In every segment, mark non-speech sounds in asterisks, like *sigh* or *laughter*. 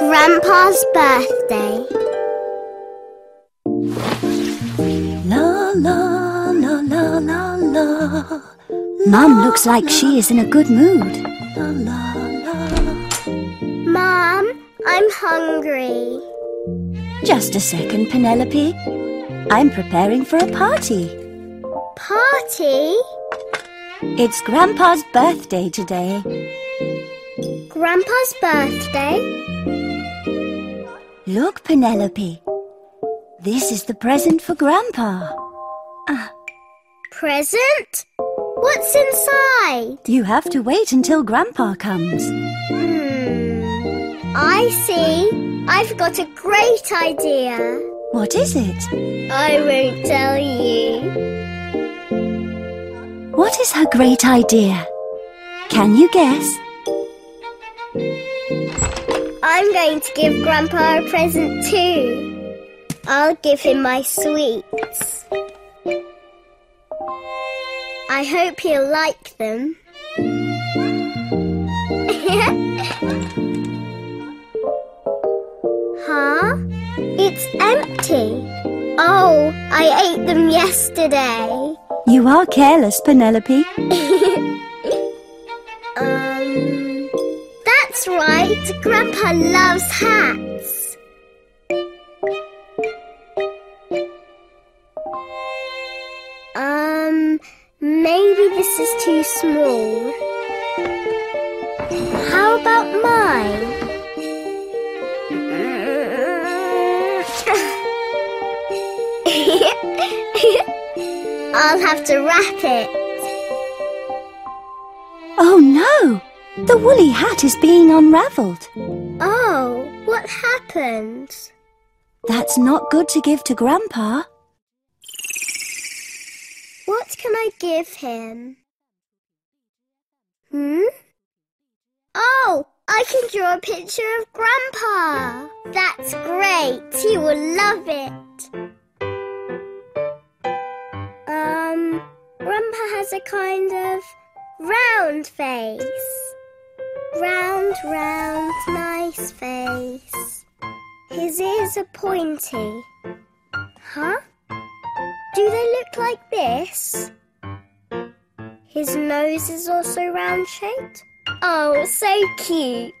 Grandpa's birthday. La la la la la la. Mum looks like she is in a good mood. La la la. Mom, I'm hungry. Just a second, Penelope. I'm preparing for a party. Party? It's Grandpa's birthday today. Grandpa's birthday? Look, Penelope. This is the present for Grandpa. Present? What's inside? You have to wait until Grandpa comes. Hmm. I see. I've got a great idea. What is it? I won't tell you. What is her great idea? Can you guess? I'm going to give Grandpa a present too. I'll give him my sweets. I hope he'll like them. It's empty. Oh, I ate them yesterday. You are careless, Penelope. *laughs* Um, that's right. Grandpa loves hats. Um, maybe this is too small. How about mine? I'll have to wrap it. Oh no! The woolly hat is being unravelled. Oh, what happened? That's not good to give to Grandpa. What can I give him? Hmm? Oh, I can draw a picture of Grandpa. That's great. He will love it. Has a kind of round face. Round, round, nice face. His ears are pointy. Huh? Do they look like this? His nose is also round shaped. Oh, so cute.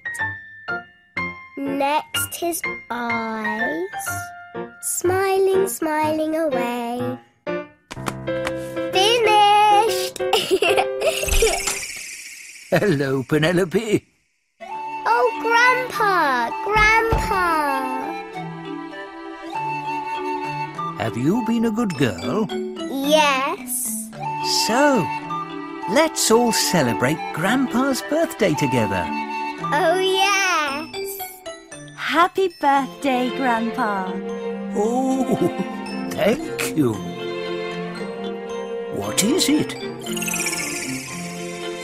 Next, his eyes. Smiling, smiling away. Hello, Penelope. oh, Grandpa! Grandpa! Have you been a good girl? Yes. So, let's all celebrate Grandpa's birthday together. Oh, yes. Happy birthday, Grandpa. Oh, thank you. What is it?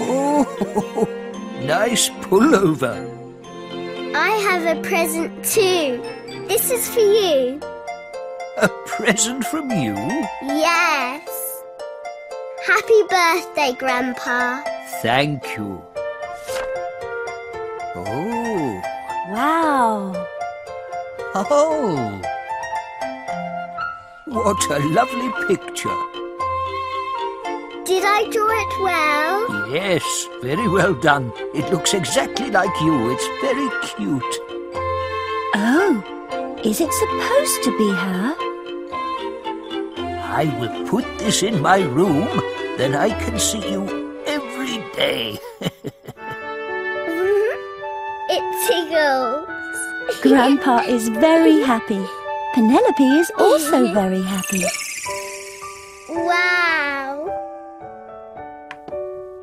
Oh, *laughs* nice pullover. I have a present too. This is for you. A present from you? Yes. Happy birthday, Grandpa. Thank you. Oh, Wow. oh. What a lovely picture. Did I draw it well? Yes, very well done. It looks exactly like you. It's very cute. Oh, is it supposed to be her? I will put this in my room, then I can see you every day. *laughs* it tickles. Grandpa is very happy. Penelope is also *laughs* very happy. Wow.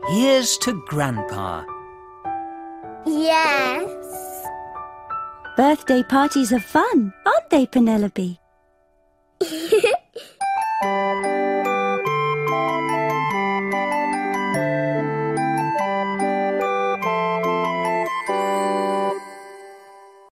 Here's to Grandpa. Yes. Birthday parties are fun, aren't they, Penelope?